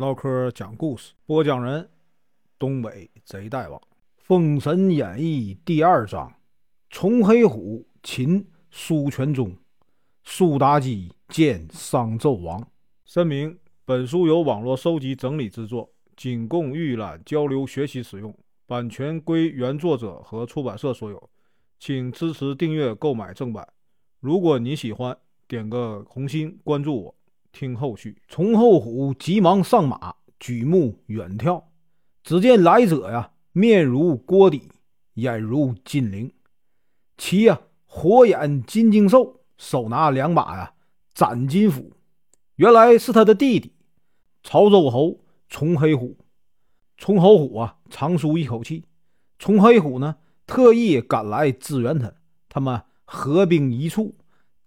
唠嗑讲故事，播讲人：东北贼大王，《封神演义》第二章：崇黑虎擒苏全忠，苏妲己见商纣王。声明：本书由网络收集整理制作，仅供预览、交流、学习使用，版权归原作者和出版社所有，请支持订阅、购买正版。如果你喜欢，点个红心，关注我。听后续，崇厚虎急忙上马，举目远眺，只见来者呀，面如锅底，眼如金铃，其呀火眼金睛兽，手拿两把呀斩金斧，原来是他的弟弟曹州侯崇黑虎。崇侯虎啊长舒一口气，崇黑虎呢特意赶来支援他，他们合兵一处，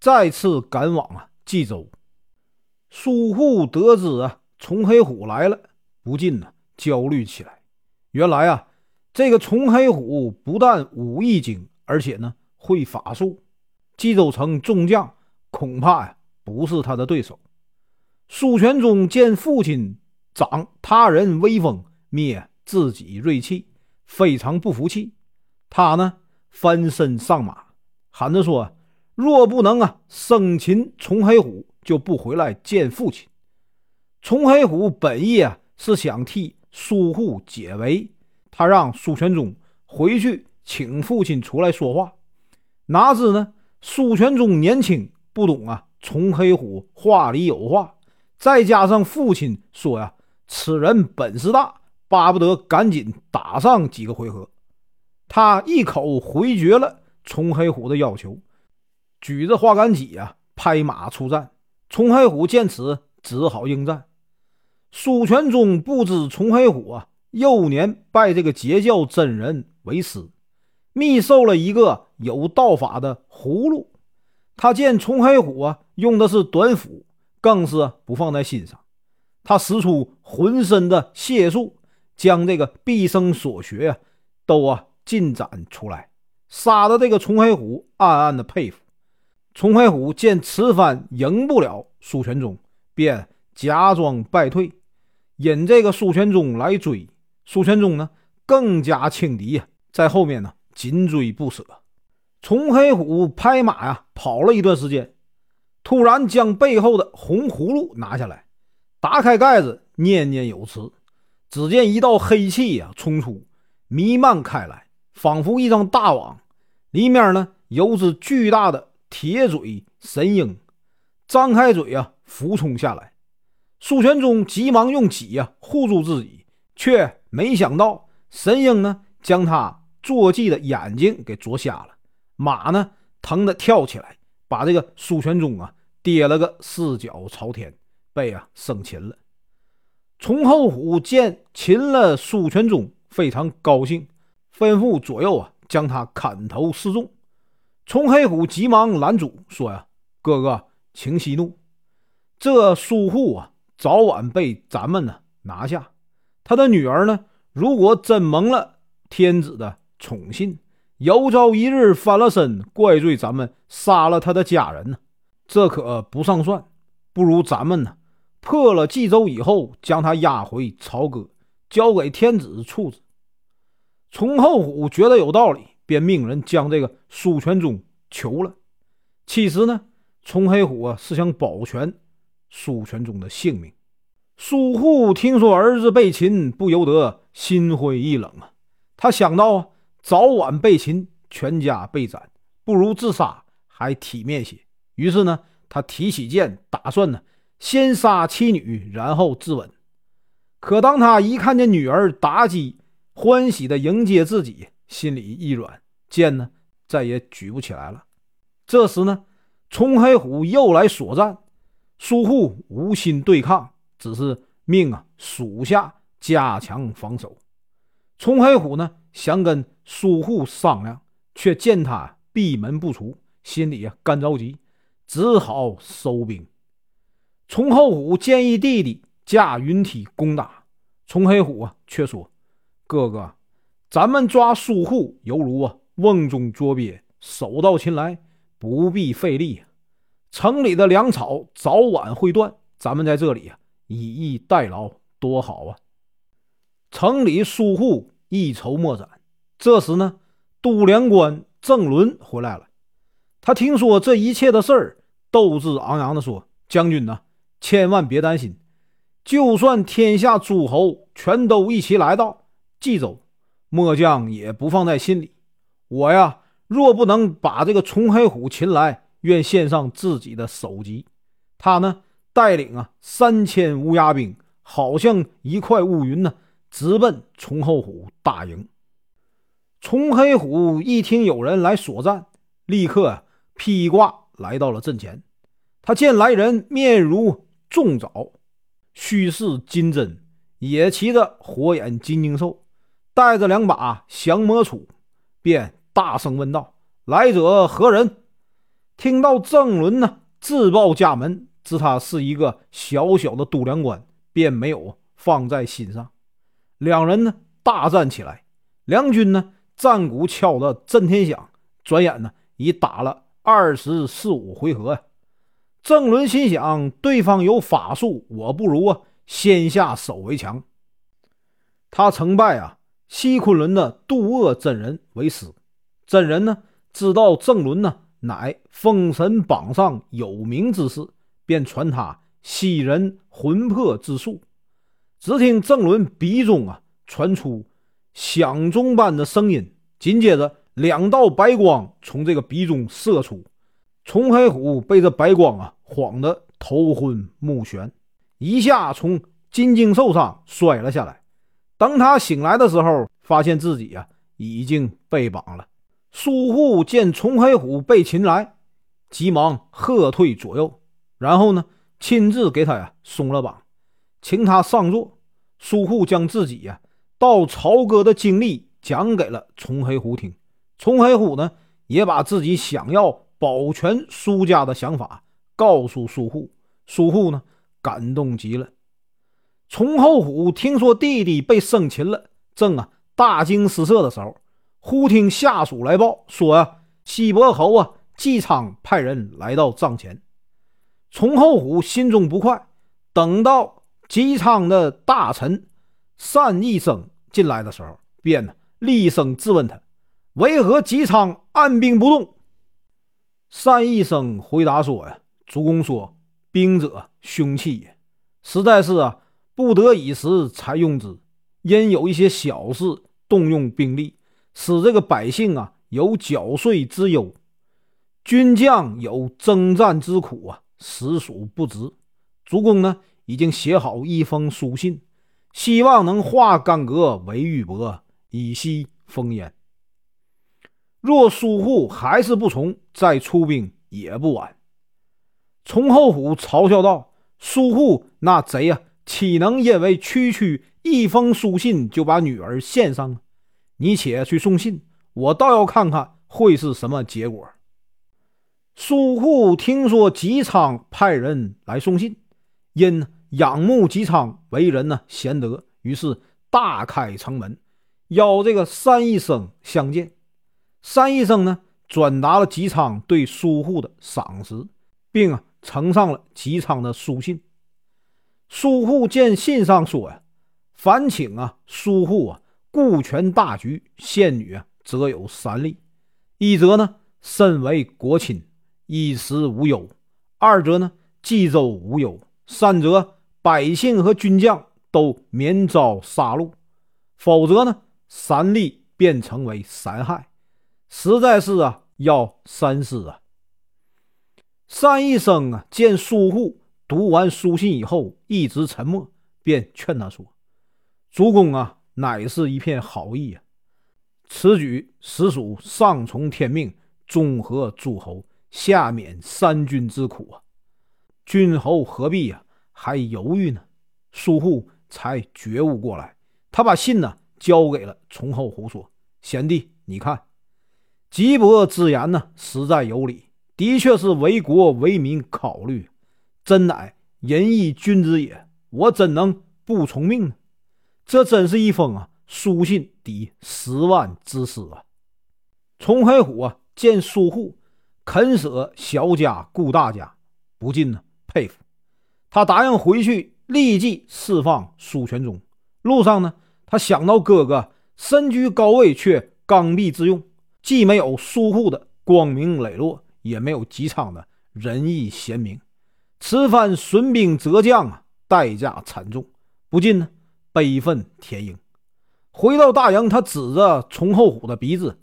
再次赶往啊冀州。苏护得知啊，崇黑虎来了，不禁呢焦虑起来。原来啊，这个崇黑虎不但武艺精，而且呢会法术。冀州城众将恐怕呀不是他的对手。苏全忠见父亲长他人威风，灭自己锐气，非常不服气。他呢翻身上马，喊着说：“若不能啊生擒崇黑虎。”就不回来见父亲。崇黑虎本意啊是想替苏护解围，他让苏全忠回去请父亲出来说话。哪知呢，苏全忠年轻不懂啊，崇黑虎话里有话，再加上父亲说呀，此人本事大，巴不得赶紧打上几个回合。他一口回绝了崇黑虎的要求，举着花杆戟啊，拍马出战。崇黑虎见此，只好应战。苏全忠不知崇黑虎啊，幼年拜这个截教真人为师，密授了一个有道法的葫芦。他见崇黑虎啊，用的是短斧，更是不放在心上。他使出浑身的解数，将这个毕生所学呀，都啊尽展出来，杀的这个崇黑虎暗暗的佩服。崇黑虎见此番赢不了苏全忠，便假装败退，引这个苏全忠来追。苏全忠呢，更加轻敌呀，在后面呢紧追不舍。崇黑虎拍马呀，跑了一段时间，突然将背后的红葫芦拿下来，打开盖子，念念有词。只见一道黑气呀冲出，弥漫开来，仿佛一张大网，里面呢有只巨大的。铁嘴神鹰张开嘴啊，俯冲下来。苏全忠急忙用戟呀护住自己，却没想到神鹰呢将他坐骑的眼睛给啄瞎了。马呢疼得跳起来，把这个苏全忠啊跌了个四脚朝天，被啊生擒了。崇后虎见擒了苏全忠，非常高兴，吩咐左右啊将他砍头示众。崇黑虎急忙拦住，说：“呀，哥哥，请息怒。这苏护啊，早晚被咱们呢拿下。他的女儿呢，如果真蒙了天子的宠信，有朝一日翻了身，怪罪咱们杀了他的家人呢，这可不上算。不如咱们呢，破了冀州以后，将他押回朝歌，交给天子处置。”崇厚虎觉得有道理。便命人将这个苏全忠囚了。其实呢，崇黑虎啊是想保全苏全忠的性命。苏护听说儿子被擒，不由得心灰意冷啊。他想到啊，早晚被擒，全家被斩，不如自杀还体面些。于是呢，他提起剑，打算呢先杀妻女，然后自刎。可当他一看见女儿妲己欢喜的迎接自己。心里一软，剑呢再也举不起来了。这时呢，崇黑虎又来索战，苏护无心对抗，只是命啊属下加强防守。崇黑虎呢想跟苏护商量，却见他闭门不出，心里啊干着急，只好收兵。崇后虎建议弟弟驾云梯攻打，崇黑虎啊却说：“哥哥。”咱们抓苏护犹如啊瓮中捉鳖，手到擒来，不必费力。城里的粮草早晚会断，咱们在这里啊以逸待劳，多好啊！城里苏护一筹莫展。这时呢，都粮官郑伦回来了。他听说这一切的事儿，斗志昂扬地说：“将军呐，千万别担心，就算天下诸侯全都一起来到冀州，末将也不放在心里。我呀，若不能把这个崇黑虎擒来，愿献上自己的首级。他呢，带领啊三千乌鸦兵，好像一块乌云呢，直奔崇后虎大营。崇黑虎一听有人来索战，立刻披挂来到了阵前。他见来人面如重枣，须似金针，也骑着火眼金睛兽，带着两把降魔杵，便大声问道：“来者何人？”听到郑伦呢自报家门，知他是一个小小的都粮官，便没有放在心上。两人呢大战起来，梁军呢。战鼓敲得震天响，转眼呢已打了二十四五回合呀。郑伦心想，对方有法术，我不如啊先下手为强。他成败啊西昆仑的渡厄真人为师，真人呢知道郑伦呢乃封神榜上有名之士，便传他吸人魂魄之术。只听郑伦鼻中啊传出。响钟般的声音，紧接着两道白光从这个鼻中射出，崇黑虎被这白光啊晃得头昏目眩，一下从金睛兽上摔了下来。等他醒来的时候，发现自己呀已经被绑了。苏护见崇黑虎被擒来，急忙喝退左右，然后呢亲自给他呀松了绑，请他上座。苏护将自己呀。到朝歌的经历讲给了崇黑虎听，崇黑虎呢也把自己想要保全苏家的想法告诉苏护，苏护呢感动极了。崇厚虎听说弟弟被生擒了，正啊大惊失色的时候，忽听下属来报说啊西伯侯啊姬昌派人来到帐前，崇厚虎心中不快，等到姬昌的大臣单义生。进来的时候，便呢厉声质问他：“为何姬昌按兵不动？”单义生回答说：“呀，主公说，兵者凶器也，实在是啊，不得已时才用之。因有一些小事动用兵力，使这个百姓啊有缴税之忧，军将有征战之苦啊，实属不值。主公呢，已经写好一封书信。”希望能化干戈为玉帛，以息烽烟。若苏护还是不从，再出兵也不晚。崇后虎嘲笑道：“苏护那贼啊，岂能因为区区一封书信就把女儿献上？你且去送信，我倒要看看会是什么结果。”苏护听说吉昌派人来送信，因。仰慕吉昌为人呢贤德，于是大开城门，邀这个三医生相见。三医生呢转达了吉昌对苏护的赏识，并啊呈上了吉昌的书信。苏护见信上说呀，烦请啊苏护啊顾全大局，献女啊则有三利：一则呢身为国亲，衣食无忧；二则呢冀州无忧；三则。百姓和军将都免遭杀戮，否则呢，三利便成为三害，实在是啊，要三思啊。单一生啊，见苏护读完书信以后一直沉默，便劝他说：“主公啊，乃是一片好意啊，此举实属上从天命，中和诸侯，下免三军之苦啊，君侯何必呀？”还犹豫呢，苏护才觉悟过来，他把信呢交给了崇后胡，说：“贤弟，你看，吉伯之言呢，实在有理，的确是为国为民考虑，真乃仁义君子也。我怎能不从命呢？这真是一封啊书信抵十万之师啊！”崇黑虎啊，见苏护肯舍小家顾大家，不禁呢佩服。他答应回去立即释放苏全忠。路上呢，他想到哥哥身居高位却刚愎自用，既没有苏护的光明磊落，也没有姬昌的仁义贤明，此番损兵折将啊，代价惨重，不禁呢悲愤填膺。回到大营，他指着崇厚虎的鼻子，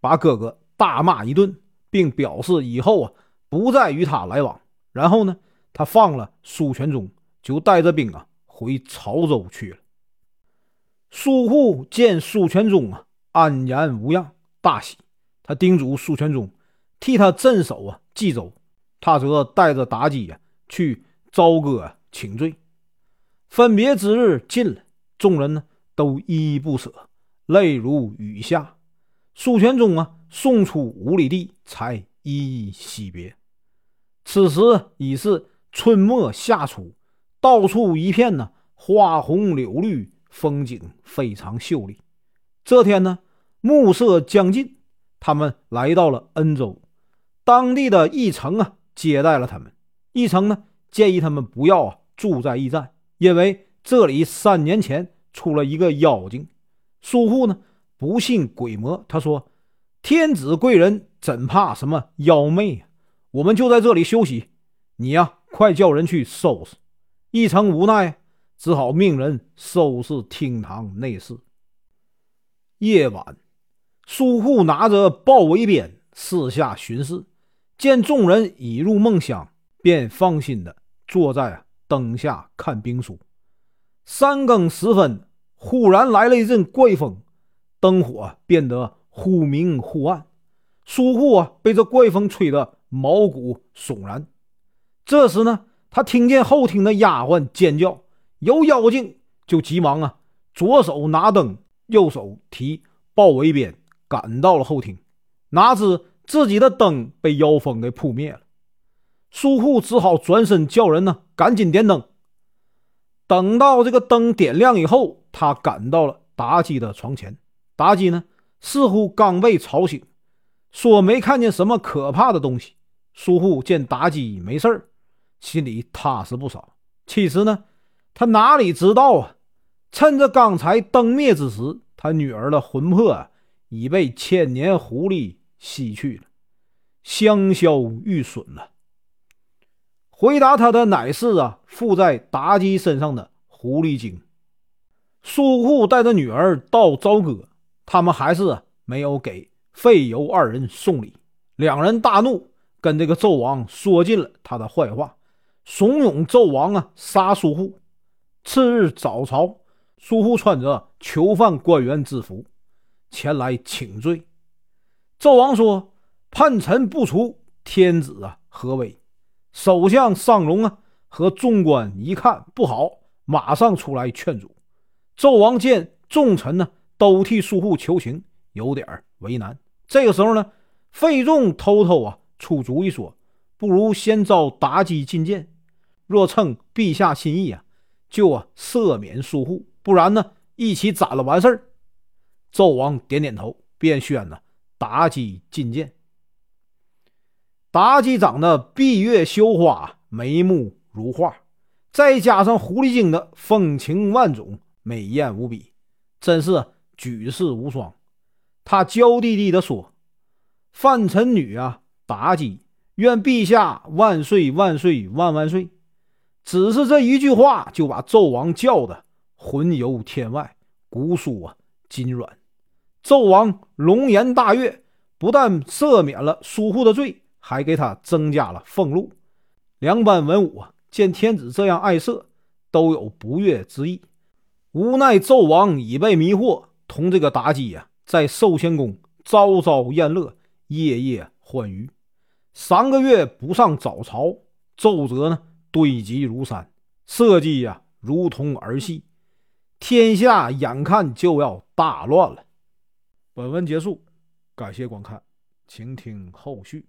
把哥哥大骂一顿，并表示以后啊不再与他来往。然后呢，他放了苏全忠，就带着兵啊回潮州去了。苏护见苏全忠啊安然无恙，大喜。他叮嘱苏全忠替他镇守啊冀州，他则带着妲己呀去朝歌请罪。分别之日近了，众人呢。都依依不舍，泪如雨下。苏全忠啊，送出五里地，才依依惜别。此时已是春末夏初，到处一片呢花红柳绿，风景非常秀丽。这天呢，暮色将近，他们来到了恩州，当地的驿丞啊接待了他们。义城呢建议他们不要住在驿站，因为这里三年前。出了一个妖精，苏护呢不信鬼魔，他说：“天子贵人怎怕什么妖魅啊？我们就在这里休息，你呀快叫人去收拾。”一成无奈，只好命人收拾厅堂内室。夜晚，苏护拿着豹尾鞭四下巡视，见众人已入梦乡，便放心的坐在灯下看兵书。三更时分，忽然来了一阵怪风，灯火变得忽明忽暗。苏护啊，被这怪风吹得毛骨悚然。这时呢，他听见后厅的丫鬟尖叫：“有妖精！”就急忙啊，左手拿灯，右手提豹尾鞭，赶到了后厅。哪知自己的灯被妖风给扑灭了。苏护只好转身叫人呢，赶紧点灯。等到这个灯点亮以后，他赶到了妲己的床前。妲己呢，似乎刚被吵醒，说没看见什么可怕的东西。苏护见妲己没事儿，心里踏实不少。其实呢，他哪里知道啊？趁着刚才灯灭之时，他女儿的魂魄啊，已被千年狐狸吸去了，香消玉损了。回答他的乃是啊，附在妲己身上的狐狸精。苏护带着女儿到朝歌，他们还是没有给费尤二人送礼。两人大怒，跟这个纣王说尽了他的坏话，怂恿纣王啊杀苏护。次日早朝，苏护穿着囚犯官员之服前来请罪。纣王说：“叛臣不除，天子啊何为？”首相尚荣啊和众官一看不好，马上出来劝阻。纣王见众臣呢都替苏护求情，有点为难。这个时候呢，费仲偷偷啊出主意说：“不如先召妲己觐见，若称陛下心意啊，就啊赦免苏护；不然呢，一起斩了完事儿。”纣王点点头，便宣了妲己觐见。妲己长得闭月羞花，眉目如画，再加上狐狸精的风情万种，美艳无比，真是举世无双。她娇滴滴地说：“范臣女啊，妲己，愿陛下万岁万岁万万岁！”只是这一句话，就把纣王叫的魂游天外，骨酥啊筋软。纣王龙颜大悦，不但赦免了苏护的罪。还给他增加了俸禄。两班文武啊，见天子这样爱色，都有不悦之意。无奈纣王已被迷惑，同这个妲己呀，在寿仙宫朝朝宴乐，夜夜欢愉。三个月不上早朝，奏折呢堆积如山，社稷呀如同儿戏，天下眼看就要大乱了。本文结束，感谢观看，请听后续。